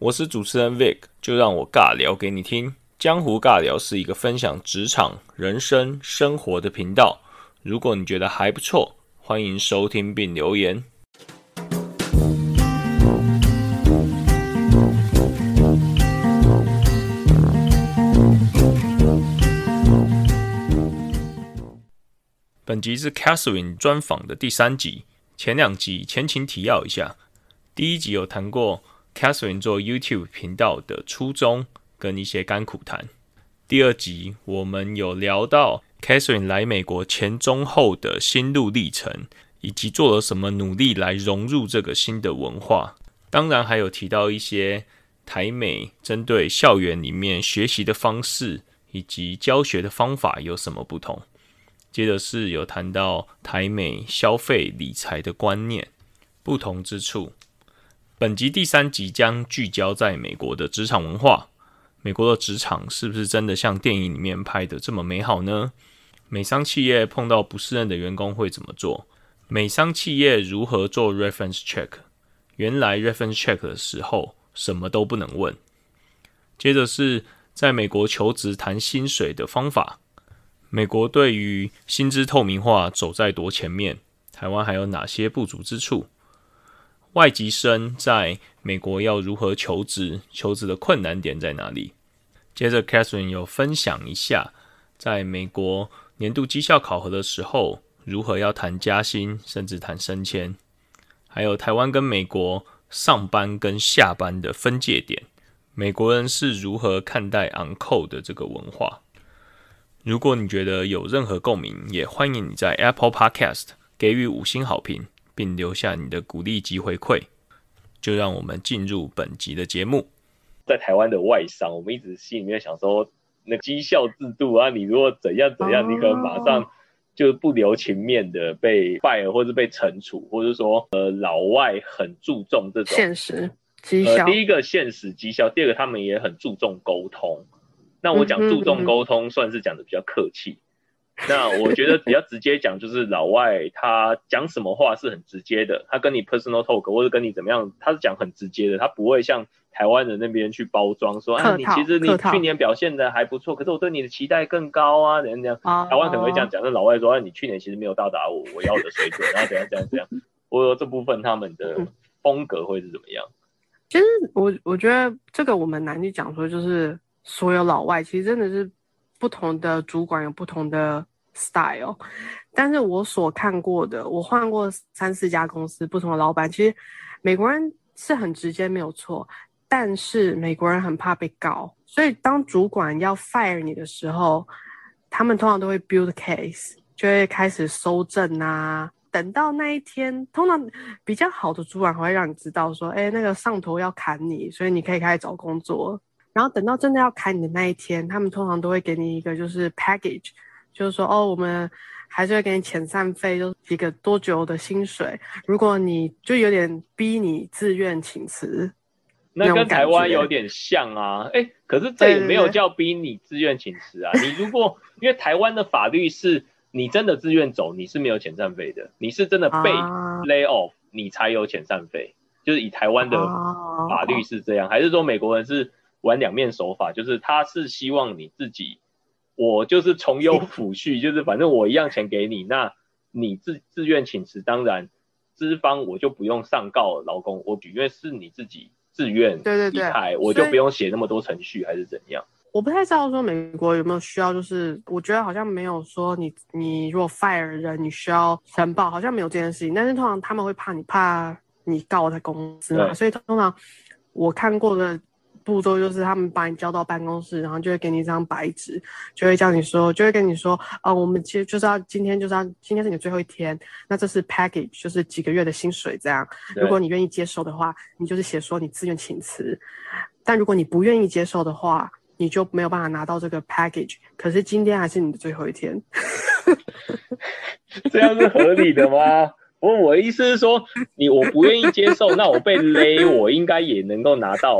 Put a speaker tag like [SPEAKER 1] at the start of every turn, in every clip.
[SPEAKER 1] 我是主持人 Vic，就让我尬聊给你听。江湖尬聊是一个分享职场、人生、生活的频道。如果你觉得还不错，欢迎收听并留言。本集是 Catherine 专访的第三集，前两集前情提要一下。第一集有谈过 Catherine 做 YouTube 频道的初衷跟一些甘苦谈。第二集我们有聊到 Catherine 来美国前中后的心路历程，以及做了什么努力来融入这个新的文化。当然还有提到一些台美针对校园里面学习的方式以及教学的方法有什么不同。接着是有谈到台美消费理财的观念不同之处。本集第三集将聚焦在美国的职场文化。美国的职场是不是真的像电影里面拍的这么美好呢？美商企业碰到不适任的员工会怎么做？美商企业如何做 reference check？原来 reference check 的时候什么都不能问。接着是在美国求职谈薪水的方法。美国对于薪资透明化走在多前面？台湾还有哪些不足之处？外籍生在美国要如何求职？求职的困难点在哪里？接着，Catherine 有分享一下，在美国年度绩效考核的时候，如何要谈加薪，甚至谈升迁？还有台湾跟美国上班跟下班的分界点，美国人是如何看待 uncle 的这个文化？如果你觉得有任何共鸣，也欢迎你在 Apple Podcast 给予五星好评，并留下你的鼓励及回馈。就让我们进入本集的节目。
[SPEAKER 2] 在台湾的外商，我们一直心里面想说，那绩效制度啊，你如果怎样怎样，你可能马上就不留情面的被 fire 或者被惩处，或者说，呃，老外很注重这种
[SPEAKER 3] 现实绩效。
[SPEAKER 2] 第一个现实绩效，第二个他们也很注重沟通。那我讲注重沟通，算是讲的比较客气。那我觉得比较直接讲，就是老外他讲什么话是很直接的，他跟你 personal talk 或者跟你怎么样，他是讲很直接的，他不会像台湾人那边去包装说，啊，你其实你去年表现的还不错，可是我对你的期待更高啊，怎样怎样。台湾可能会这样讲，但老外说，啊，你去年其实没有到达我我要的水准，然后怎样怎样怎样。我说这部分他们的风格会是怎么样？
[SPEAKER 3] 其实我我觉得这个我们难去讲说，就是。所有老外其实真的是不同的主管有不同的 style，但是我所看过的，我换过三四家公司，不同的老板，其实美国人是很直接没有错，但是美国人很怕被告，所以当主管要 fire 你的时候，他们通常都会 build case，就会开始搜证啊，等到那一天，通常比较好的主管还会让你知道说，哎，那个上头要砍你，所以你可以开始找工作。然后等到真的要砍你的那一天，他们通常都会给你一个就是 package，就是说哦，我们还是会给你遣散费，就是一个多久的薪水。如果你就有点逼你自愿请辞，
[SPEAKER 2] 那跟台湾有点像啊。哎，可是这也没有叫逼你自愿请辞啊。你如果因为台湾的法律是，你真的自愿走，你是没有遣散费的。你是真的被 lay off，你才有遣散费。就是以台湾的法律是这样，还是说美国人是？玩两面手法，就是他是希望你自己，我就是从优抚恤，就是反正我一样钱给你，那你自自愿请辞，当然资方我就不用上告劳工，我因为是你自己自愿离开，我就不用写那么多程序还是怎样？
[SPEAKER 3] 我不太知道说美国有没有需要，就是我觉得好像没有说你你如果 fire 人，你需要申报，好像没有这件事情。但是通常他们会怕你怕你告他公司嘛，所以通常我看过的。步骤就是他们把你叫到办公室，然后就会给你一张白纸，就会叫你说，就会跟你说，呃，我们其实就是要今天就是要今天是你最后一天，那这是 package，就是几个月的薪水这样。如果你愿意接受的话，你就是写说你自愿请辞；但如果你不愿意接受的话，你就没有办法拿到这个 package。可是今天还是你的最后一天，
[SPEAKER 2] 这样是合理的吗？我我的意思是说，你我不愿意接受，那我被勒，我应该也能够拿到。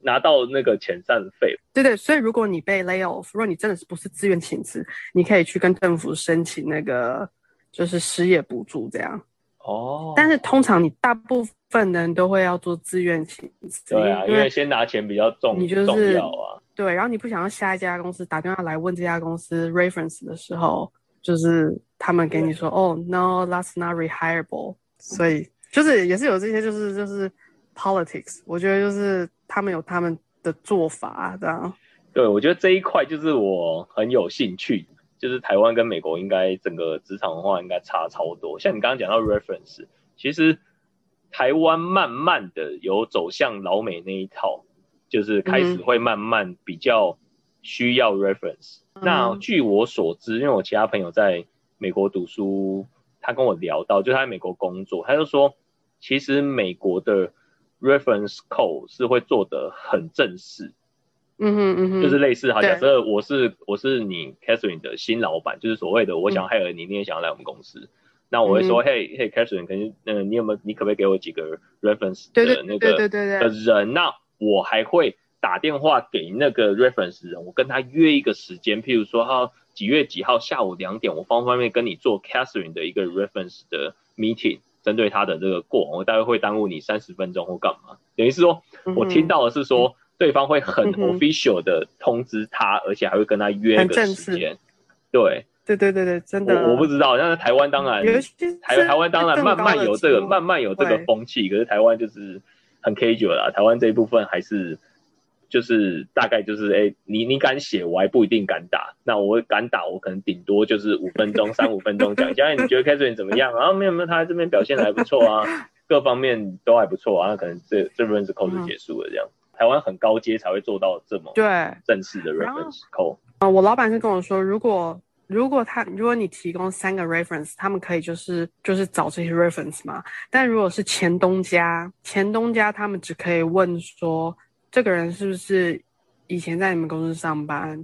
[SPEAKER 2] 拿到那个遣散费，
[SPEAKER 3] 对对，所以如果你被 lay off，如果你真的是不是自愿请辞，你可以去跟政府申请那个就是失业补助这样。
[SPEAKER 2] 哦，
[SPEAKER 3] 但是通常你大部分人都会要做自愿请辞，
[SPEAKER 2] 对啊，因
[SPEAKER 3] 因
[SPEAKER 2] 为先拿钱比较重，
[SPEAKER 3] 你就是
[SPEAKER 2] 重要啊。
[SPEAKER 3] 对，然后你不想要下一家公司打电话来问这家公司 reference 的时候，就是他们给你说哦，no，that's not rehireable，所以就是也是有这些就是就是 politics，我觉得就是他们有他们的做法这样。
[SPEAKER 2] 对，我觉得这一块就是我很有兴趣，就是台湾跟美国应该整个职场文化应该差超多。像你刚刚讲到 reference，其实台湾慢慢的有走向老美那一套，就是开始会慢慢比较需要 reference。那据我所知，因为我其他朋友在美国读书，他跟我聊到，就他在美国工作，他就说，其实美国的 reference code 是会做得很正式。
[SPEAKER 3] 嗯哼嗯哼，
[SPEAKER 2] 就是类似哈，假设我是我是你 Catherine 的新老板，就是所谓的我想 hire 你，你也想要来我们公司，那我会说，
[SPEAKER 3] 嗯
[SPEAKER 2] 嘿嘿 Catherine，可能呃你有没有你可不可以给我几个 reference 的那个的
[SPEAKER 3] 对对对，
[SPEAKER 2] 人？那我还会打电话给那个 reference 人，我跟他约一个时间，譬如说他几月几号下午两点，我方不方便跟你做 Catherine 的一个 reference 的 meeting，针对他的这个过往，我大概会耽误你三十分钟或干嘛？等于是说。我听到的是说，对方会很 official 的通知他，而且还会跟他约个时间。对，
[SPEAKER 3] 对对对对，真的，
[SPEAKER 2] 我我不知道，但是台湾当然，台台湾当然慢慢有这个，慢慢有这个风气，可是台湾就是很 casual 啦。台湾这一部分还是就是大概就是，哎、你你敢写，我还不一定敢打。那我敢打，我可能顶多就是五分钟、三五分钟讲一下，哎，你觉得 Catherine 怎么样啊？没有没有，他在这边表现的还不错啊，各方面都还不错啊。那可能这这 reference call 就结束了这样。台湾很高阶才会做到这么
[SPEAKER 3] 对
[SPEAKER 2] 正式的 reference call。
[SPEAKER 3] 啊，我老板是跟我说，如果如果他如果你提供三个 reference，他们可以就是就是找这些 reference 嘛。但如果是前东家，前东家他们只可以问说这个人是不是以前在你们公司上班，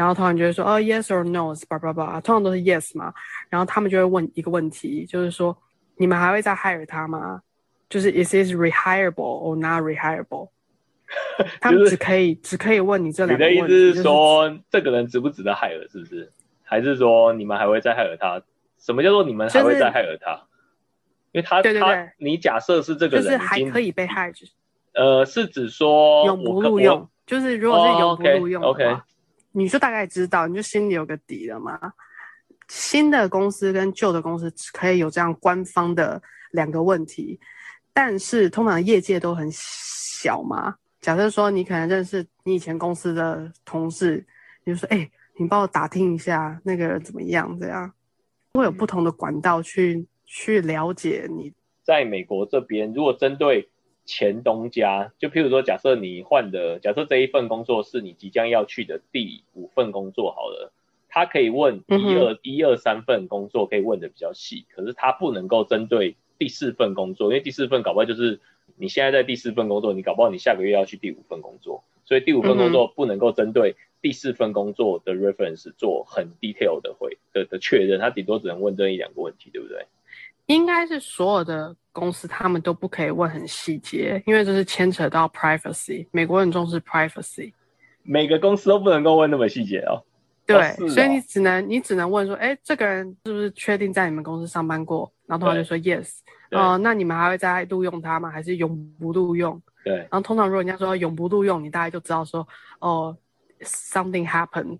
[SPEAKER 3] 然后通常就会说哦 yes or no，叭叭叭，通常都是 yes 嘛。然后他们就会问一个问题，就是说你们还会再 hire 他吗？就是 is this rehireable or not rehireable？他们只可以只可以问你这两个问题。
[SPEAKER 2] 的意思
[SPEAKER 3] 就是
[SPEAKER 2] 说，这个人值不值得害尔，是不是？还是说你们还会再害尔他？什么叫做你们还会再害尔他？因为他
[SPEAKER 3] 对对对
[SPEAKER 2] 他，你假设是这个
[SPEAKER 3] 就是
[SPEAKER 2] 人
[SPEAKER 3] 还可以被害，就是
[SPEAKER 2] 呃，是指说
[SPEAKER 3] 永不录用。就是如果是永不
[SPEAKER 2] 哦
[SPEAKER 3] 录用你就大概知道，你就心里有个底了嘛。新的公司跟旧的公司可以有这样官方的两个问题，但是通常业界都很小嘛。假设说你可能认识你以前公司的同事，你就说：“哎、你帮我打听一下那个人怎么样？”这样会有不同的管道去去了解你。
[SPEAKER 2] 在美国这边，如果针对前东家，就譬如说，假设你换的，假设这一份工作是你即将要去的第五份工作好了，他可以问一二一二三份工作可以问的比较细，可是他不能够针对第四份工作，因为第四份搞不好就是你现在在第四份工作，你搞不好你下个月要去第五份工作，所以第五份工作不能够针对第四份工作的 reference 做很 detail 的回的的确认，他顶多只能问这一两个问题，对不对？
[SPEAKER 3] 应该是所有的公司他们都不可以问很细节，因为这是牵扯到 privacy。美国很重视 privacy，
[SPEAKER 2] 每个公司都不能够问那么细节哦。
[SPEAKER 3] 对，所以你只能你只能问说，哎，这个人是不是确定在你们公司上班过？然后通常就说 yes，
[SPEAKER 2] 对
[SPEAKER 3] 哦、那你们还会再录用他吗？还是永不录用？
[SPEAKER 2] 对
[SPEAKER 3] 然后通常如果人家说永不录用，你大概就知道说，哦，something happened，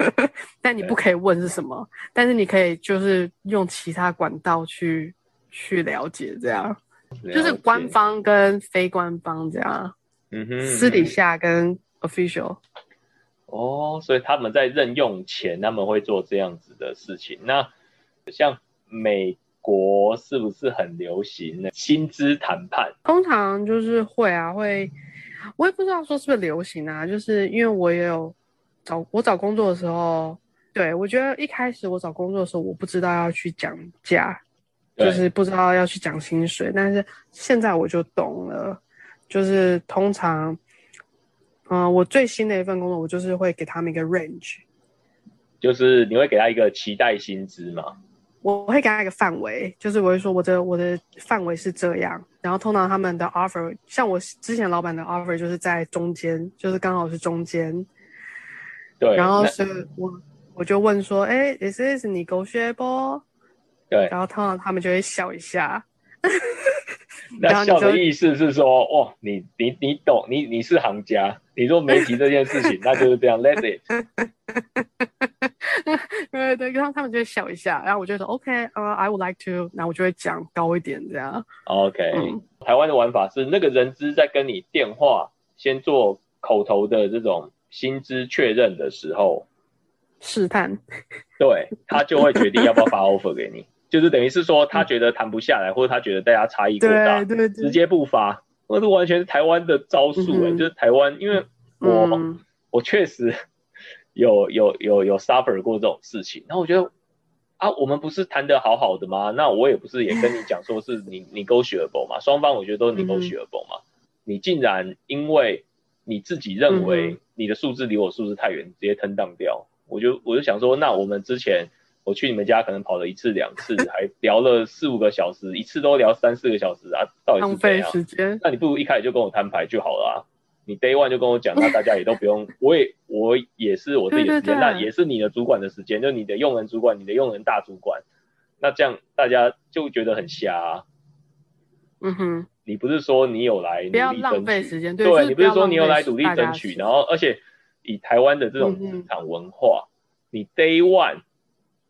[SPEAKER 3] 但你不可以问是什么，但是你可以就是用其他管道去去了解，这样就是官，方跟非官方这样，
[SPEAKER 2] 嗯哼，
[SPEAKER 3] 私底下跟 official。
[SPEAKER 2] 哦，所以他们在任用前，他们会做这样子的事情。那像美国是不是很流行呢？薪资谈判？
[SPEAKER 3] 通常就是会啊，会，我也不知道说是不是流行啊，就是因为我也有找我找工作的时候，对我觉得一开始我找工作的时候，我不知道要去讲价，就是不知道要去讲薪水，但是现在我就懂了，就是通常，嗯、我最新的一份工作，我就是会给他们一个 range，
[SPEAKER 2] 就是你会给他一个期待薪资嘛？
[SPEAKER 3] 我会给他一个范围，就是我会说我的我的范围是这样，然后通常他们的 offer，像我之前老板的 offer 就是在中间，就是刚好是中间，
[SPEAKER 2] 对，
[SPEAKER 3] 然后是我我就问说，哎，is this negotiable？
[SPEAKER 2] 对，
[SPEAKER 3] 然后通常他们就会笑一下。
[SPEAKER 2] 那笑的意思是说，哦，你你你懂，你你是行家，你说没提这件事情，那就是这样，let it。
[SPEAKER 3] 对对，然后他们就会笑一下，然后我就说 OK，呃，I would like to，然后我就会讲高一点这样。
[SPEAKER 2] OK，台湾的玩法是那个人资在跟你电话先做口头的这种薪资确认的时候，
[SPEAKER 3] 试探，
[SPEAKER 2] 对他就会决定要不要发 offer 给你。就是等于是说，他觉得谈不下来，或者他觉得大家差异过大，直接不发，那是完全是台湾的招数哎，就是台湾，因为我我确实有有有有 suffer 过这种事情，然后我觉得啊，我们不是谈的好好的吗？那我也不是也跟你讲说是你你 negotiable 嘛，双方我觉得都是 negotiable 嘛，你竟然因为你自己认为你的数字离我数字太远，直接 turn down 掉，我就我就想说，那我们之前。我去你们家可能跑了一次两次，还聊了四五个小时，一次都聊三四个小时啊，到底是怎样？
[SPEAKER 3] 时间。
[SPEAKER 2] 那你不如一开始就跟我摊牌就好了啊！你 day one 就跟我讲，那大家也都不用，我也我也是我自己的时间，那也是你的主管的时间，就你的用人主管，你的用人大主管，那这样大家就觉得很瞎。
[SPEAKER 3] 嗯哼，
[SPEAKER 2] 你不是说你有来努力
[SPEAKER 3] 争取？
[SPEAKER 2] 对，你不是说你有来努力争取，然后而且以台湾的这种职场文化，你 day one。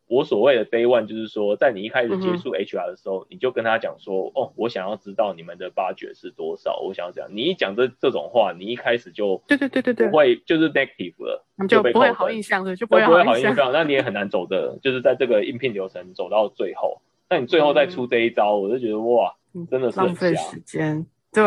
[SPEAKER 2] 我所谓的 day one 就是说，在你一开始结束 HR 的时候，你就跟他讲说，哦，我想要知道你们的 budget 是多少，我想要讲，你一讲这这种话，你一开始就
[SPEAKER 3] 对对对对对，
[SPEAKER 2] 不会就是 negative 了，
[SPEAKER 3] 就不会好印象的，就不会
[SPEAKER 2] 好印象，那你也很难走的，就是在这个应聘流程走到最后，那你最后再出这一招，我就觉得哇，真的是
[SPEAKER 3] 浪费时间。对，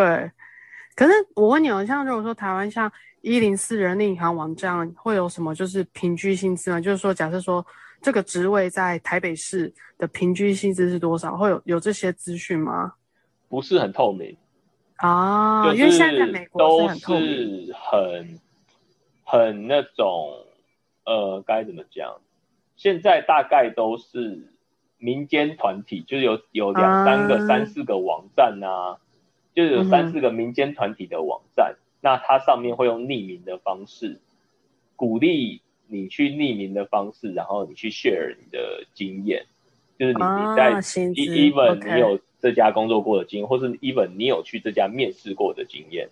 [SPEAKER 3] 可是我问你哦，像如果说台湾像一零四人力银行网站会有什么就是平均薪资吗？就是说，假设说。这个职位在台北市的平均薪资是多少？会有有这些资讯吗？
[SPEAKER 2] 不是很透明
[SPEAKER 3] 啊，因为现在在美国
[SPEAKER 2] 都
[SPEAKER 3] 是
[SPEAKER 2] 很很那种呃，该怎么讲？现在大概都是民间团体，就是有有两三个、三四个网站啊，就是有三四个民间团体的网站，那它上面会用匿名的方式鼓励。你去匿名的方式，然后你去 share 你的经验，就是你你在 even 你有这家工作过的经验，或是 even 你有去这家面试过的经验。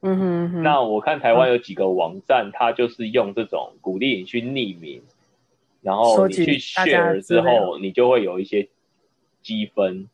[SPEAKER 3] 嗯哼。
[SPEAKER 2] 那我看台湾有几个网站，它就是用这种鼓励你去匿名，然后你去 share 之后，你就会有一些积分，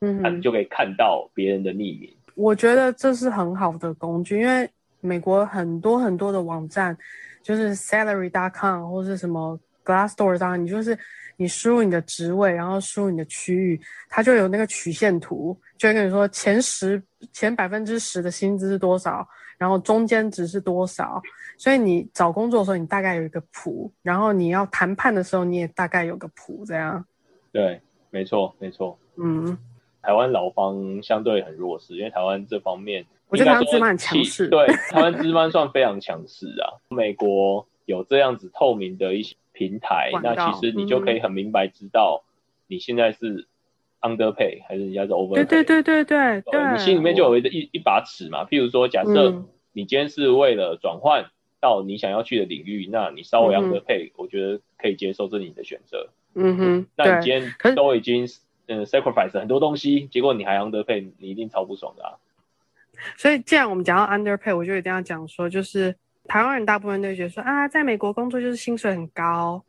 [SPEAKER 3] 嗯，
[SPEAKER 2] 那你就可以看到别人的匿名。
[SPEAKER 3] 我觉得这是很好的工具，因为美国很多很多的网站。就是 salary.com 或是什么 Glassdoor 上，你就是你输入你的职位，然后输入你的区域，它就有那个曲线图，就会跟你说前十前百分之十的薪资是多少，然后中间值是多少。所以你找工作的时候，你大概有一个谱，然后你要谈判的时候，你也大概有个谱，这样。
[SPEAKER 2] 对，没错，没错。
[SPEAKER 3] 嗯，
[SPEAKER 2] 台湾劳方相对很弱势，因为台湾这方面。
[SPEAKER 3] 我觉得台湾资方很强势，
[SPEAKER 2] 对，台湾资方算非常强势啊。美国有这样子透明的一些平台，那其实你就可以很明白知道你现在是 underpay 还是人家是 over。
[SPEAKER 3] 对对对对对对。
[SPEAKER 2] 你心里面就有一一一把尺嘛。譬如说，假设你今天是为了转换到你想要去的领域，那你稍微 underpay，我觉得可以接受，这是你的选择。
[SPEAKER 3] 嗯哼。
[SPEAKER 2] 那你今天都已经嗯 sacrifice 很多东西，结果你还 underpay，你一定超不爽的啊。
[SPEAKER 3] 所以，既然我们讲到 underpay，我就一定要讲说，就是台湾人大部分都觉得说啊，在美国工作就是薪水很高。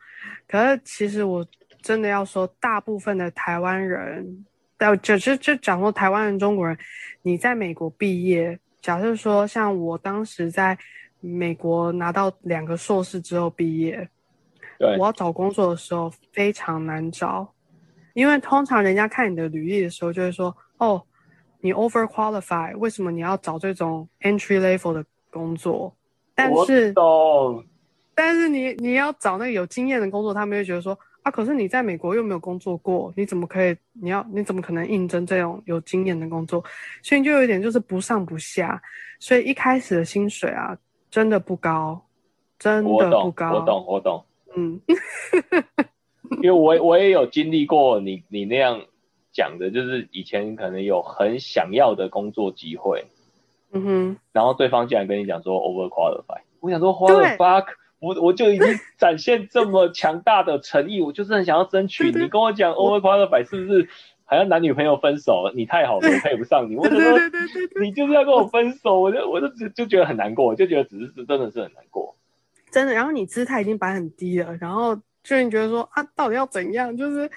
[SPEAKER 3] 可是，其实我真的要说，大部分的台湾人，呃，就就就讲说台湾人、中国人，你在美国毕业，假设说像我当时在美国拿到两个硕士之后毕业，
[SPEAKER 2] 对，
[SPEAKER 3] 我要找工作的时候非常难找，因为通常人家看你的履历的时候就会说，哦。你 over qualify，为什么你要找这种 entry level 的工作？但是，但是你你要找那个有经验的工作，他们会觉得说啊，可是你在美国又没有工作过，你怎么可以？你要你怎么可能应征这种有经验的工作？所以就有一点就是不上不下，所以一开始的薪水啊，真的不高，真的不高。
[SPEAKER 2] 我懂，我懂，
[SPEAKER 3] 嗯，
[SPEAKER 2] 因为我我也有经历过你你那样。讲的就是以前可能有很想要的工作机会，
[SPEAKER 3] 嗯哼，
[SPEAKER 2] 然后对方竟然跟你讲说 over qualified，我想说 what the fuck，我我就已经展现这么强大的诚意，我就是很想要争取。你跟我讲 overqualified 是不是好像男女朋友分手？你太好了，我配不上你。我觉得你就是要跟我分手，我就我就就就觉得很难过，就觉得只是真的是很难过。
[SPEAKER 3] 真的，然后你姿态已经摆很低了，然后就你觉得说啊，到底要怎样？就是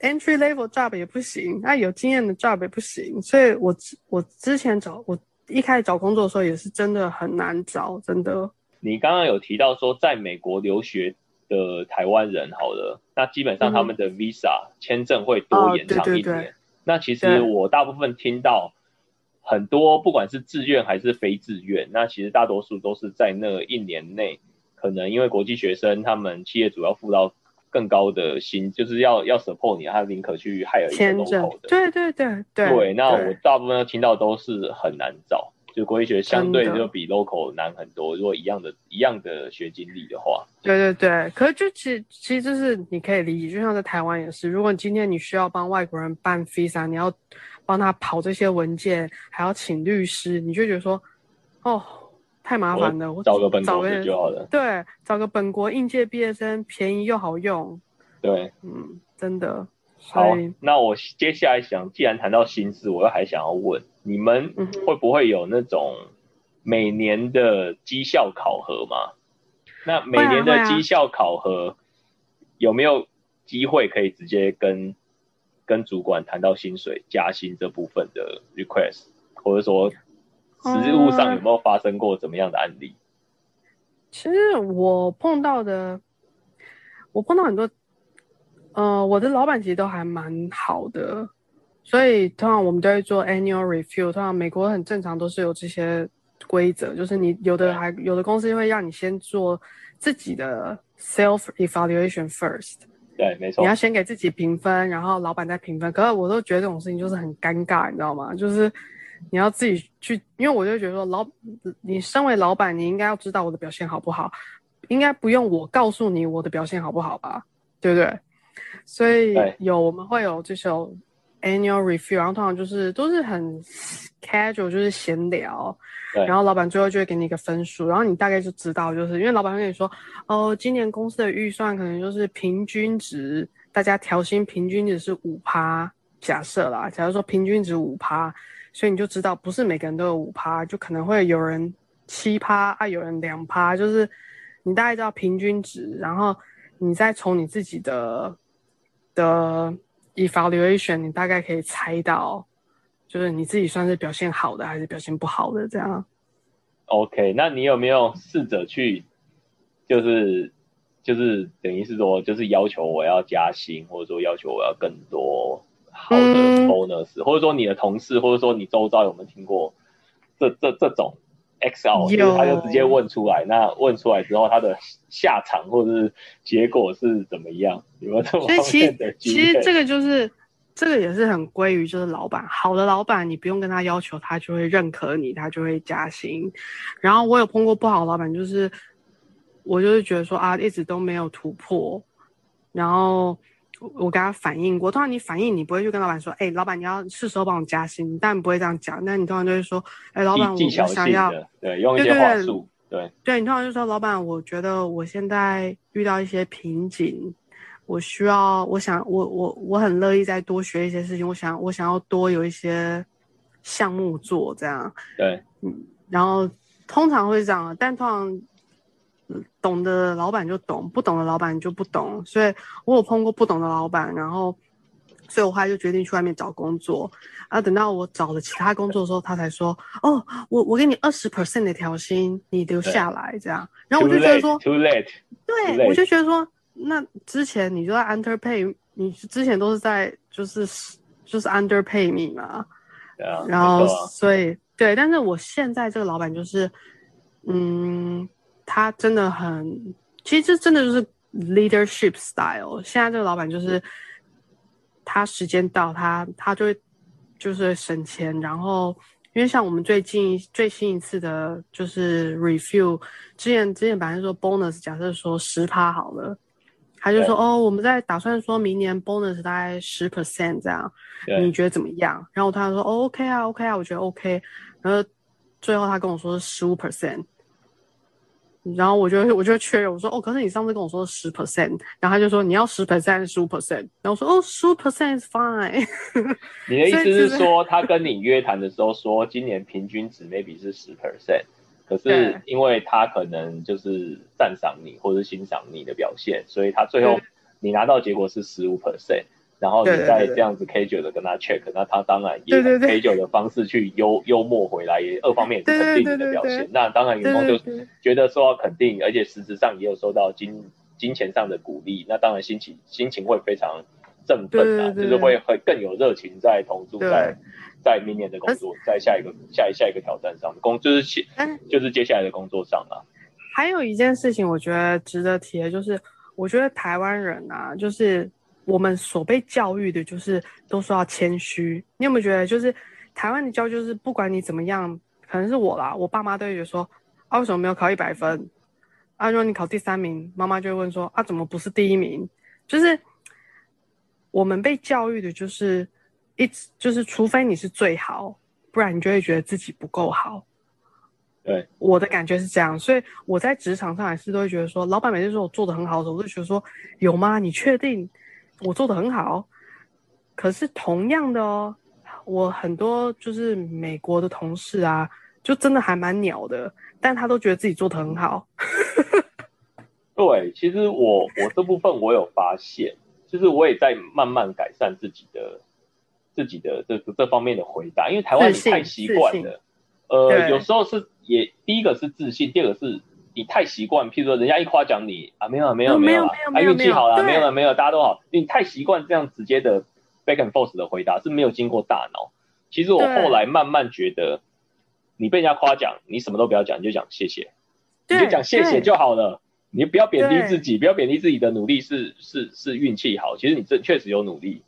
[SPEAKER 3] entry level job 也不行，那有经验的 job 也不行。所以我我之前找我一开始找工作的时候也是真的很难找，真的。
[SPEAKER 2] 你刚刚有提到说在美国留学的台湾人，好了，那基本上他们的 visa 签证会多延长一年。那其实我大部分听到很多，不管是自愿还是非自愿，那其实大多数都是在那一年内。可能因为国际学生，他们企业主要付到更高的薪，就是要要 support 你，他宁可去害了一个 local 的。
[SPEAKER 3] 对对对对。
[SPEAKER 2] 对，那我大部分听到都是很难找，就国际学相对就比 local 难很多。如果一样的一样的学经历的话。
[SPEAKER 3] 对对对，可是就其实其实就是你可以理解，就像在台湾也是，如果今天你需要帮外国人办 visa，你要帮他跑这些文件，还要请律师，你就觉得说，哦。太麻烦了，
[SPEAKER 2] 我找个本国就好了。
[SPEAKER 3] 对，找个本国应届毕业生，便宜又好用。
[SPEAKER 2] 对，
[SPEAKER 3] 嗯，真的。
[SPEAKER 2] 好，那我接下来想，既然谈到薪资，我又还想要问，你们会不会有那种每年的绩效考核吗？那每年的绩效考核有没有机会可以直接跟跟主管谈到薪水加薪这部分的 request，或者说？实物上有没有发生过怎么样的案例？
[SPEAKER 3] 其实我碰到的，我碰到很多，呃，我的老板其实都还蛮好的，所以通常我们都会做 annual review。通常美国很正常，都是有这些规则，就是你有的还有的公司会让你先做自己的 self evaluation first。
[SPEAKER 2] 对，没错。
[SPEAKER 3] 你要先给自己评分，然后老板再评分。可是我都觉得这种事情就是很尴尬，你知道吗？就是。你要自己去，因为我就觉得说，老你身为老板，你应该要知道我的表现好不好，应该不用我告诉你我的表现好不好吧，对不对？所以有我们会有这首 annual review，然后通常就是都是很 casual，就是闲聊，然后老板最后就会给你一个分数，然后你大概就知道，就是因为老板会跟你说，哦，今年公司的预算可能就是平均值，大家调薪平均值是五趴，假设啦，假如说平均值五趴。所以你就知道，不是每个人都有五趴，就可能会有人七趴啊，有人两趴，就是你大概知道平均值，然后你再从你自己的的 evaluation，你大概可以猜到，就是你自己算是表现好的还是表现不好的这样。
[SPEAKER 2] OK，那你有没有试着去，就是就是等于是说，就是要求我要加薪，或者说要求我要更多？好的 bonus，或者说你的同事，或者说你周遭有没有听过这这这种 XL，就是他就直接问出来，那问出来之后他的下场或者是结果是怎么样？有没有这么方面的
[SPEAKER 3] 其实这个就是这个也是很归于就是老板，好的老板你不用跟他要求，他就会认可你，他就会加薪。然后我有碰过不好的老板，就是我就是觉得说啊，一直都没有突破，然后。我跟他反映过，通常你反映，你不会去跟老板说，哎，老板你要是时候帮我加薪，但不会这样讲。那你通常就会说，哎，老板我想要，
[SPEAKER 2] 对，用一些话术，对，
[SPEAKER 3] 对你通常就说，老板，我觉得我现在遇到一些瓶颈，我需要，我想，我我我很乐意再多学一些事情，我想我想要多有一些项目做，这样，
[SPEAKER 2] 对，
[SPEAKER 3] 嗯，然后通常会这样，但通常。懂的老板就懂，不懂的老板就不懂。所以我有碰过不懂的老板，然后，所以我后来就决定去外面找工作。啊，等到我找了其他工作的时候，他才说：“哦，我我给你二十 percent 的调薪，你留下来这样。”然后我就觉得说
[SPEAKER 2] ，too late。
[SPEAKER 3] 对，我就觉得说，那之前你就在 underpay，你之前都是在就是就是 underpay 你嘛。然后所以对，但是我现在这个老板就是，嗯。他真的很，其实这真的就是 leadership style。现在这个老板就是，他时间到，他他就会就是省钱。然后，因为像我们最近最新一次的就是 review，之前之前本来说 bonus，假设说十趴好了，他就说哦，我们在打算说明年 bonus 大概十 percent 这样，你觉得怎么样？然后他说哦 OK 啊 OK 啊，我觉得 OK。然后最后他跟我说是十五 percent。然后我就我就确认，我说哦，可是你上次跟我说十 percent，然后他就说你要十 percent 十五 percent，然后我说哦，十五 percent is fine。
[SPEAKER 2] 你的意思是说，他跟你约谈的时候说今年平均值 maybe 是十 percent，可是因为他可能就是赞赏你或者欣赏你的表现，所以他最后你拿到结果是十五 percent。然后你再这样子 K 九的跟他 check，那他当然也 K 九的方式去幽幽默回来，也二方面也是肯定你的表现。那当然员工就觉得受到肯定，而且实质上也有受到金金钱上的鼓励，那当然心情心情会非常振奋啊，就是会会更有热情在投注在在明年的工作，在下一个下一下一个挑战上工就是接就是接下来的工作上啊。
[SPEAKER 3] 还有一件事情，我觉得值得提的就是，我觉得台湾人啊，就是。我们所被教育的就是都说要谦虚，你有没有觉得就是台湾的教育就是不管你怎么样，可能是我啦，我爸妈都会觉得说啊为什么没有考一百分？啊如果你考第三名，妈妈就会问说啊怎么不是第一名？就是我们被教育的就是一直就是除非你是最好，不然你就会觉得自己不够好。
[SPEAKER 2] 对，
[SPEAKER 3] 我的感觉是这样，所以我在职场上也是都会觉得说，老板每次说我做的很好的时候，我就觉得说有吗？你确定？我做的很好，可是同样的哦，我很多就是美国的同事啊，就真的还蛮鸟的，但他都觉得自己做的很好。
[SPEAKER 2] 对，其实我我这部分我有发现，就是我也在慢慢改善自己的自己的这这方面的回答，因为台湾你太习惯了，呃，有时候是也第一个是自信，第二个是。你太习惯，譬如说人家一夸奖你啊，没有没有没有啊，运气好了，没有了没有，大家都好。你太习惯这样直接的 back and forth 的回答是没有经过大脑。其实我后来慢慢觉得，你被人家夸奖，你什么都不要讲，你就讲谢谢，你就讲谢谢就好了。你不要贬低自己，不要贬低自己的努力是是是运气好。其实你这确实有努力。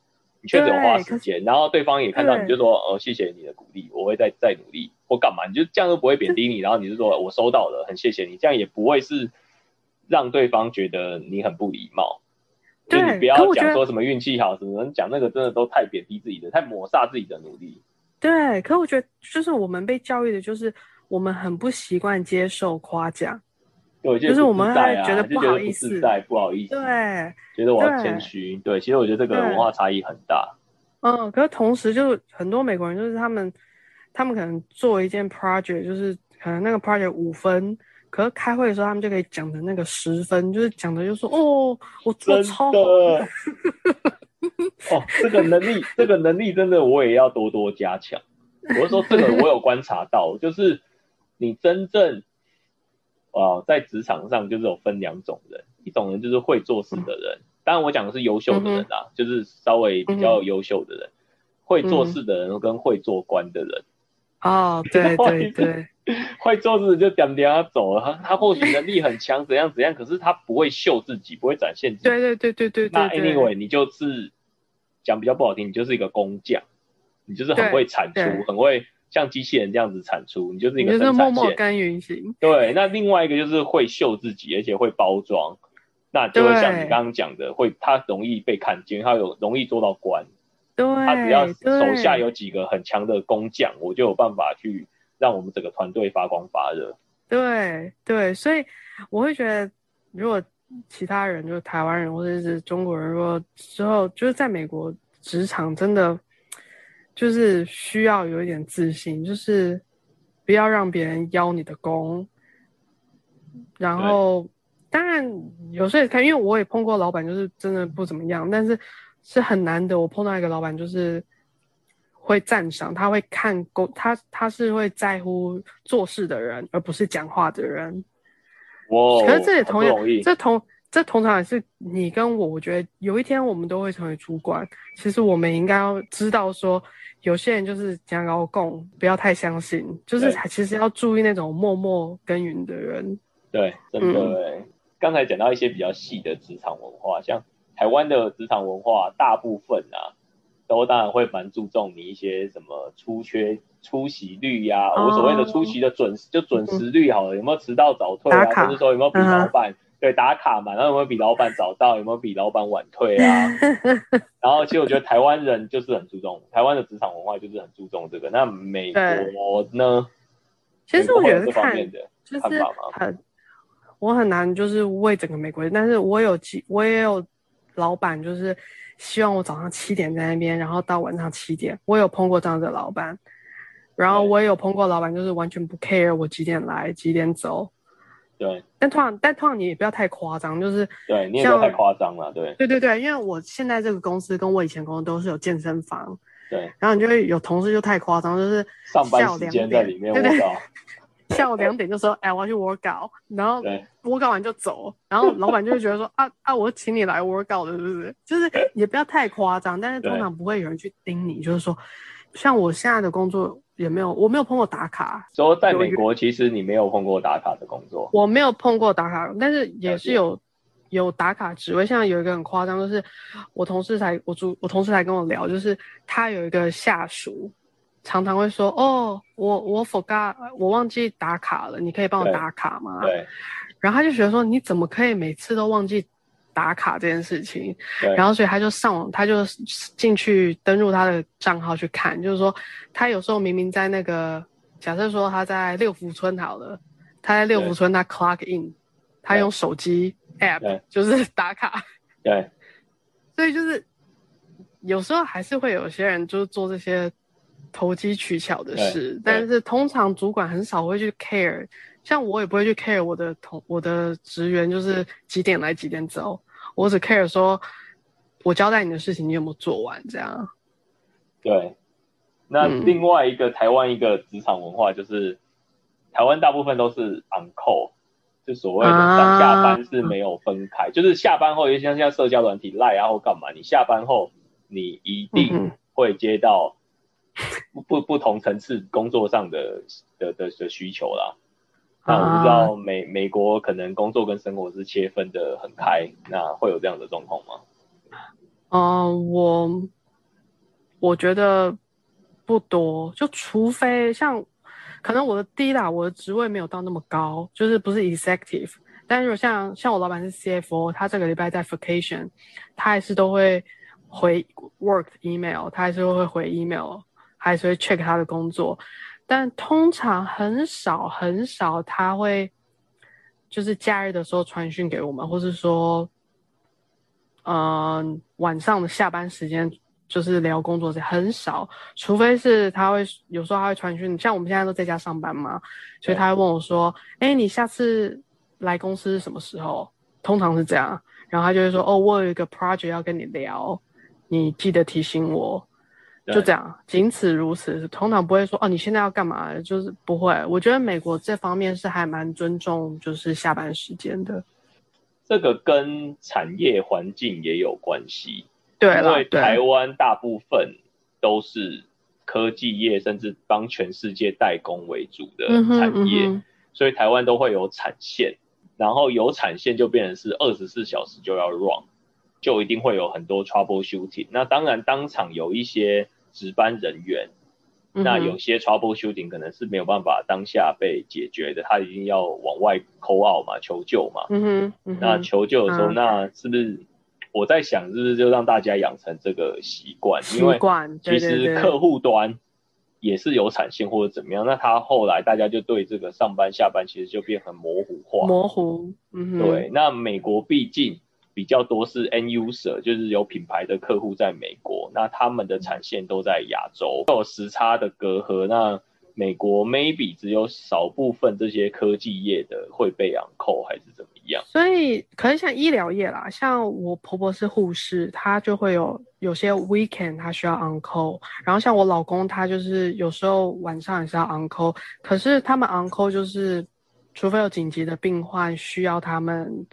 [SPEAKER 2] 确实有花时间，然后对方也看到你就说哦，谢谢你的鼓励，我会再再努力或干嘛，你就这样都不会贬低你，然后你就说我收到了，很谢谢你，这样也不会是让对方觉得你很不礼貌。就你不要讲说什么运气好什么，讲那个真的都太贬低自己的，太抹煞自己的努力。
[SPEAKER 3] 对，可我觉得就是我们被教育的就是我们很不习惯接受夸奖。
[SPEAKER 2] 对，
[SPEAKER 3] 就是我们
[SPEAKER 2] 会
[SPEAKER 3] 觉得不好意
[SPEAKER 2] 思，在不好意思，
[SPEAKER 3] 对，
[SPEAKER 2] 觉得我要谦虚。对，其实我觉得这个文化差异很大。
[SPEAKER 3] 嗯，可是同时，就是很多美国人，就是他们，他们可能做一件 project，就是可能那个 project 五分，可是开会的时候，他们就可以讲的那个十分，就是讲的就说哦，我做超好。
[SPEAKER 2] 哦，这个能力，这个能力真的我也要多多加强。我是说，这个我有观察到，就是你真正。啊，在职场上就是有分两种人，一种人就是会做事的人，当然我讲的是优秀的人啊，就是稍微比较优秀的人，会做事的人跟会做官的人。
[SPEAKER 3] 哦，对对对，
[SPEAKER 2] 会做事就点点他走了，他他或许能力很强，怎样怎样，可是他不会秀自己，不会展现自己。
[SPEAKER 3] 对对对对对。
[SPEAKER 2] 那 anyway，你就是讲比较不好听，你就是一个工匠，你就是很会产出，很会。像机器人这样子产出，你就是一个生产
[SPEAKER 3] 线。默默耕耘型。
[SPEAKER 2] 对，那另外一个就是会秀自己，而且会包装，那就会像你刚刚讲的，会他容易被看见，他有容易做到官。
[SPEAKER 3] 对。
[SPEAKER 2] 他只要手下有几个很强的工匠，我就有办法去让我们整个团队发光发热。
[SPEAKER 3] 对对，所以我会觉得，如果其他人，就是台湾人或者是中国人，如果之后就是在美国职场真的。就是需要有一点自信，就是不要让别人邀你的功。然后，当然有时候也看，因为我也碰过老板，就是真的不怎么样，但是是很难得。我碰到一个老板，就是会赞赏，他会看工，他他是会在乎做事的人，而不是讲话的人。
[SPEAKER 2] 哇！
[SPEAKER 3] 可是这也同样，这同。这通常也是你跟我，我觉得有一天我们都会成为主管。其实我们应该要知道，说有些人就是讲高供，不要太相信，就是其实要注意那种默默耕耘的人。
[SPEAKER 2] 对，真的。刚才讲到一些比较细的职场文化，像台湾的职场文化，大部分啊，都当然会蛮注重你一些什么出缺出席率呀，我所谓的出席的准就准时率好了，有没有迟到早退啊，或者说有没有比老板。对，打卡嘛，然后有没有比老板早到？有没有比老板晚退啊？然后其实我觉得台湾人就是很注重台湾的职场文化，就是很注重这个。那美国呢？
[SPEAKER 3] 其实我觉得
[SPEAKER 2] 这方面的
[SPEAKER 3] 就是
[SPEAKER 2] 很，
[SPEAKER 3] 我很难就是为整个美国，但是我有几，我也有老板就是希望我早上七点在那边，然后到晚上七点，我有碰过这样的老板，然后我也有碰过老板就是完全不 care 我几点来几点走，
[SPEAKER 2] 对。
[SPEAKER 3] 但通常但通常你也不要太夸张，就是
[SPEAKER 2] 对，你也不要太夸张了，对。
[SPEAKER 3] 对对对，因为我现在这个公司跟我以前公司都是有健身房，
[SPEAKER 2] 对，
[SPEAKER 3] 然后你就会有同事就太夸张，就是
[SPEAKER 2] 上班
[SPEAKER 3] 下午两
[SPEAKER 2] 时间在里面
[SPEAKER 3] 对对
[SPEAKER 2] 我到，
[SPEAKER 3] 下午两点就说，哎，我要去 workout，然后
[SPEAKER 2] 对。
[SPEAKER 3] workout 完就走，然后老板就会觉得说，啊啊，我请你来 workout 的，是不是？就是也不要太夸张，但是通常不会有人去盯你，就是说，像我现在的工作也没有，我没有碰过打卡，
[SPEAKER 2] 说在美国，其实你没有碰过打卡的工作，
[SPEAKER 3] 我没有碰过打卡，但是也是有有打卡职位，像有一个很夸张，就是我同事才我主我同事才跟我聊，就是他有一个下属，常常会说，哦，我我 forgot，我忘记打卡了，你可以帮我打卡吗？
[SPEAKER 2] 对。
[SPEAKER 3] 然后他就觉得说，你怎么可以每次都忘记打卡这件事情？然后所以他就上网，他就进去登录他的账号去看，就是说他有时候明明在那个，假设说他在六福村好了，他在六福村他 clock in，他用手机 app 就是打卡，
[SPEAKER 2] 对。
[SPEAKER 3] 所以就是有时候还是会有些人就是做这些投机取巧的事，但是通常主管很少会去 care，像我也不会去 care 我的同我的职员就是几点来几点走，我只 care 说我交代你的事情你有没有做完这样。
[SPEAKER 2] 对。那
[SPEAKER 3] 嗯
[SPEAKER 2] 另外一个台湾一个职场文化就是，台湾大部分都是 on call，就所谓的上下班是没有分开，就是下班后，尤其像像社交软体赖啊或干嘛，你下班后你一
[SPEAKER 3] 嗯
[SPEAKER 2] 定
[SPEAKER 3] 哼
[SPEAKER 2] 会接到不不不同层次工作上的的的的需求啦。那我不知
[SPEAKER 3] 啊
[SPEAKER 2] 道美美国可能工作跟生活是切分的很开，那会有这样的状况吗？
[SPEAKER 3] 嗯、我我觉得不多，就除非像可能我的第一啦，我的职位没有到那么高，就是不是 executive。但如果像像我老板是 CFO，他这个礼拜在 vacation，他还是都会回 work email，他还是会回 email，还是会 check 他的工作。但通常很少很少他会就是假日的时候传讯给我们，或是说嗯，晚上的下班时间就是聊工作，很少，除非是他会有时候他会传讯，像我们现在都在家上班嘛，所以他会问我说：“哎，你下次来公司是什么时候？”通常是这样，然后他就会说：“哦，我有一个 project 要跟你聊，你记得提醒我。”就
[SPEAKER 2] 对
[SPEAKER 3] 这样，仅此如此，通常不会说哦，你现在要干嘛？就是不会。我觉得美国这方面是还蛮尊重，就是下班时间的。
[SPEAKER 2] 这个跟产业环境也有关系。
[SPEAKER 3] 对
[SPEAKER 2] 因为，台湾大部分都是科技业，甚至帮全世界代工为主的产业，所以台湾都会有产线，然后有产线就变成是二十四小时就要 run，就一定会有很多 trouble shooting。那当然，当场有一些值班人员，
[SPEAKER 3] 嗯
[SPEAKER 2] 那有些 trouble shooting 可能是没有办法当下被解决的，他一定要往外 call out 嘛，求救嘛。
[SPEAKER 3] 嗯哼，嗯哼，
[SPEAKER 2] 那求救的时候，
[SPEAKER 3] 嗯
[SPEAKER 2] 那是不是我在想，是不是就让大家养成这个习惯？
[SPEAKER 3] 习
[SPEAKER 2] 因为其实客户端也是有产线或者怎么样，那他后来大家就对这个上班下班其实就变很模糊化。
[SPEAKER 3] 模糊，嗯哼，
[SPEAKER 2] 对，那美国毕竟比较多是 N user，就是有品牌的客户在美国，那他们的产线都在亚洲，有时差的隔阂。那美国 maybe 只有少部分这些科技业的会被养扣，还是怎么样？
[SPEAKER 3] 所以可能像医疗业啦，像我婆婆是护士，她就会有有些 weekend 她需要 on call，然后像我老公他就是有时候晚上也是要 on call，可是他们 on call 就是除非有紧急的病患需要他们，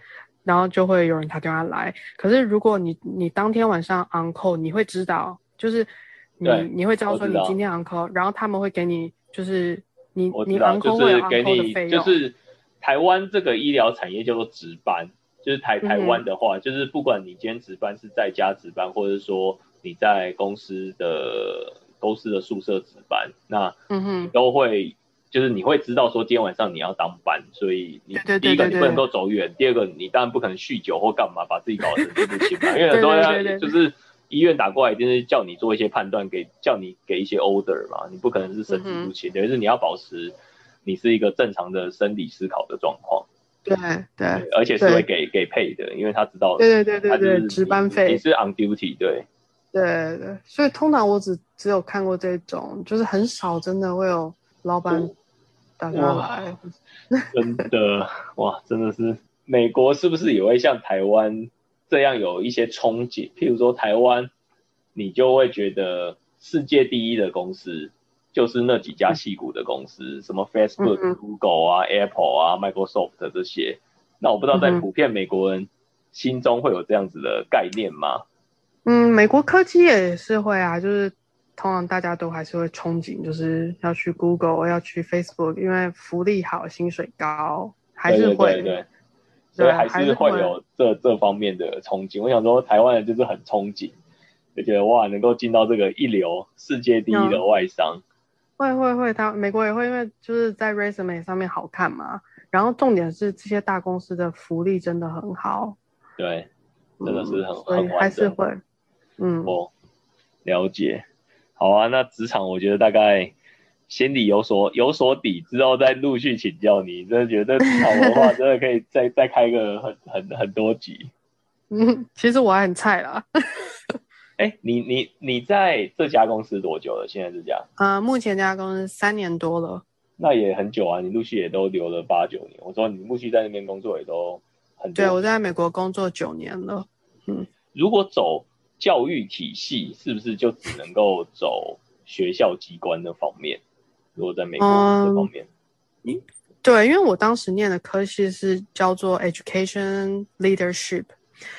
[SPEAKER 3] 然后就会有人打电话来。可是如果你你当天晚上 on call，你会知道，就是你你会知道说你今天 on call，然后他们会给你就是你你
[SPEAKER 2] 我知道
[SPEAKER 3] ，on
[SPEAKER 2] 就
[SPEAKER 3] call 会
[SPEAKER 2] 给
[SPEAKER 3] call 的
[SPEAKER 2] 你，
[SPEAKER 3] 费用，
[SPEAKER 2] 就是台湾这个医疗产业叫做值班，就是台台湾的话，就是不管你今天值班是在家值班，或者说你在公司的公司的宿舍值班，那
[SPEAKER 3] 嗯哼。
[SPEAKER 2] 都会就是你会知道说今天晚上你要当班，所以你
[SPEAKER 3] 对对对对
[SPEAKER 2] 第一个你不能够走远，第二个你当然不可能酗酒或干嘛把自己搞得神志不清嘛，因为有时候要
[SPEAKER 3] 对对对对。
[SPEAKER 2] 就是医院打过来一定是叫你做一些判断，给叫你给一些 order 嘛，你不可能是神志不清，等于是你要保持你是一个正常的生理思考的状况。
[SPEAKER 3] 对对。
[SPEAKER 2] 而且是
[SPEAKER 3] 对。
[SPEAKER 2] 会给给配的，因为他知道
[SPEAKER 3] 对对对对对，值班费。
[SPEAKER 2] 你
[SPEAKER 3] 费，
[SPEAKER 2] 是 on duty，对，
[SPEAKER 3] 对对，所以通常我只只有看过这种，就是很少真的会有老板
[SPEAKER 2] 哇
[SPEAKER 3] 来，
[SPEAKER 2] 真的哇，真的是美国是不是也会像台湾这样有一些憧憬？譬如说台湾，你就会觉得世界第一的公司就是那几家戏股的公司，什么 Facebook、
[SPEAKER 3] 嗯
[SPEAKER 2] Google 啊、Apple 啊、Microsoft 这些。那我不知道在普遍美国人心中会有这样子的概念吗？
[SPEAKER 3] 嗯，美国科技也是会啊，就是通常大家都还是会憧憬，就是要去 Google，要去 Facebook，因为福利好，薪水高，还是会。
[SPEAKER 2] 对对对，所以还
[SPEAKER 3] 还是会
[SPEAKER 2] 有这这方面的憧憬。我想说，台湾人就是很憧憬，就觉得哇，能够进到这个一流、世界第一
[SPEAKER 3] 嗯
[SPEAKER 2] 的外商。
[SPEAKER 3] 会会会，他美国也会，因为就是在 resume 上面好看嘛。然后重点是这些大公司的福利真的很好，
[SPEAKER 2] 对，真的是很很
[SPEAKER 3] 还是会，嗯，
[SPEAKER 2] 哦，了解。好啊，那职场我觉得大概心里有所有所底，之后再陆续请教你。真的觉得职场文化真的可以再再开个很 很很多集。
[SPEAKER 3] 嗯，其实我还很菜啦，
[SPEAKER 2] 哎，你你你在这家公司多久了？现在这家？
[SPEAKER 3] 呃，目前这家公司三年多了，
[SPEAKER 2] 那也很久啊，你陆续也都留了八九年。我说你陆续在那边工作也都很多。
[SPEAKER 3] 对我在美国工作九年了，嗯
[SPEAKER 2] 如果走教育体系，是不是就只能够走学校机关那方面？如果在美国
[SPEAKER 3] 嗯
[SPEAKER 2] 这方面，嗯
[SPEAKER 3] 对，因为我当时念的科系是叫做 Education Leadership，、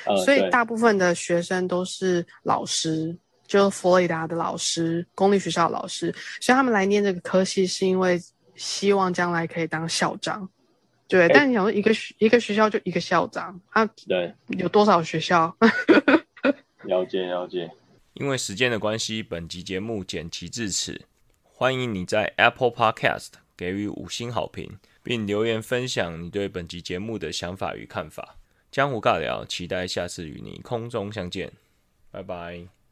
[SPEAKER 2] 呃，
[SPEAKER 3] 所以大部分的学生都是老师，就佛罗里达的老师，公立学校的老师，所以他们来念这个科系是因为希望将来可以当校长。对，但你想说一个学一个学校就一个校长，他
[SPEAKER 2] 对，
[SPEAKER 3] 有多少学校？
[SPEAKER 2] 了解了解。
[SPEAKER 1] 因为时间的关系，本集节目剪辑至此。欢迎你在 Apple Podcast 给予五星好评，并留言分享你对本集节目的想法与看法。江湖尬聊，期待下次与你空中相见，拜拜。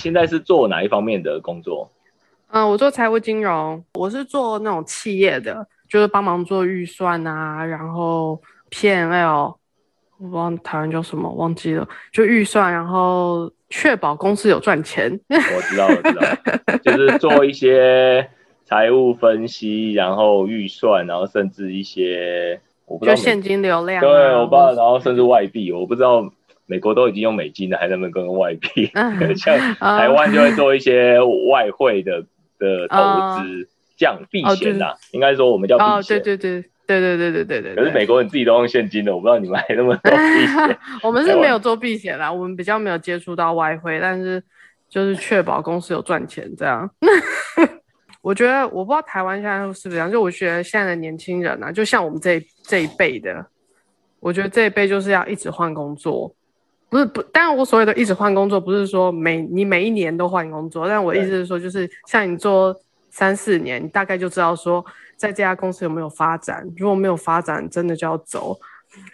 [SPEAKER 2] 现在是做哪一方面的工作？
[SPEAKER 3] 嗯，我做财务金融，我是做那种企业的，就是帮忙做预算啊，然后 P&L，我不知道台湾叫什么，忘记了，就预算，然后确保公司有赚钱。
[SPEAKER 2] 我知道，我知道，就是做一些财务分析，然后预算，然后甚至一些我不知道
[SPEAKER 3] 就现金流量、啊。
[SPEAKER 2] 对，我不知道，然后甚至外币，我不知道美国都已经用美金了，还能不能跟外币？
[SPEAKER 3] 嗯
[SPEAKER 2] 像台湾就会做一些外汇的的投
[SPEAKER 3] 啊
[SPEAKER 2] 资，这样避
[SPEAKER 3] 哦
[SPEAKER 2] 险呐，应该说我们叫
[SPEAKER 3] 哦，
[SPEAKER 2] 避险。
[SPEAKER 3] 对对对对对对对对对。
[SPEAKER 2] 可是美国人自己都用现金的，我不知道你们还那么多避险。
[SPEAKER 3] 我们是没有做避险啦，我们比较没有接触到外汇，但是就是确保公司有赚钱这样。我觉得我不知道台湾现在是不是这样，就我觉得现在的年轻人啊，就像我们这一这一辈的，我觉得这一辈就是要一直换工作，不是不，当然我所谓的一直换工作，不是说每你每一年都换工作，但我的意思是说，就是像你做三四年，你大概就知道说在这家公司有没有发展，如果没有发展，真的就要走。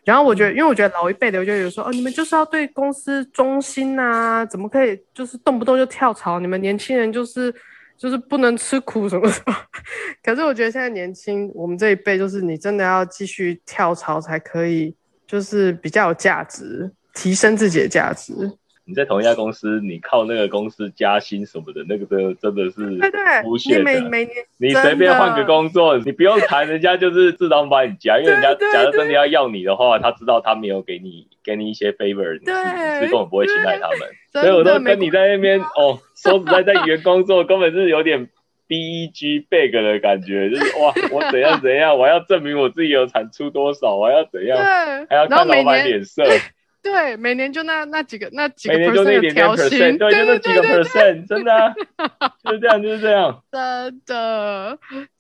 [SPEAKER 3] 然后我觉得，因为我觉得老一辈的就有说，哦，你们就是要对公司忠心啊，怎么可以就是动不动就跳槽？你们年轻人就是就是不能吃苦什么什么。可是我觉得现在年轻，我们这一辈就是你真的要继续跳槽才可以，就是比较有价值，提升自己的价值。
[SPEAKER 2] 你在同一家公司，你靠那个公司加薪什么的，那个真的真的是
[SPEAKER 3] 对对，
[SPEAKER 2] 无
[SPEAKER 3] 你每
[SPEAKER 2] 限的。
[SPEAKER 3] 每年
[SPEAKER 2] 你随便换个工作，你不用谈，人家就是自动把你加，因为人家
[SPEAKER 3] 对对
[SPEAKER 2] 假如真的要要你的话，他知道他没有给你给你一些 favor，你是根本不会青睐他们。所以我都跟你在那边哦，说实在，在原工作根本是有点 BEG bag 的感觉，就是哇，我怎样怎样，我要证明我自己有产出多少，我要怎样，还要看老板脸色，
[SPEAKER 3] 对每年就那那几个那几个
[SPEAKER 2] 每年就那
[SPEAKER 3] percent
[SPEAKER 2] 对，就那
[SPEAKER 3] 对
[SPEAKER 2] 几个 percent，真的啊，就是这样，就是这样。
[SPEAKER 3] 真的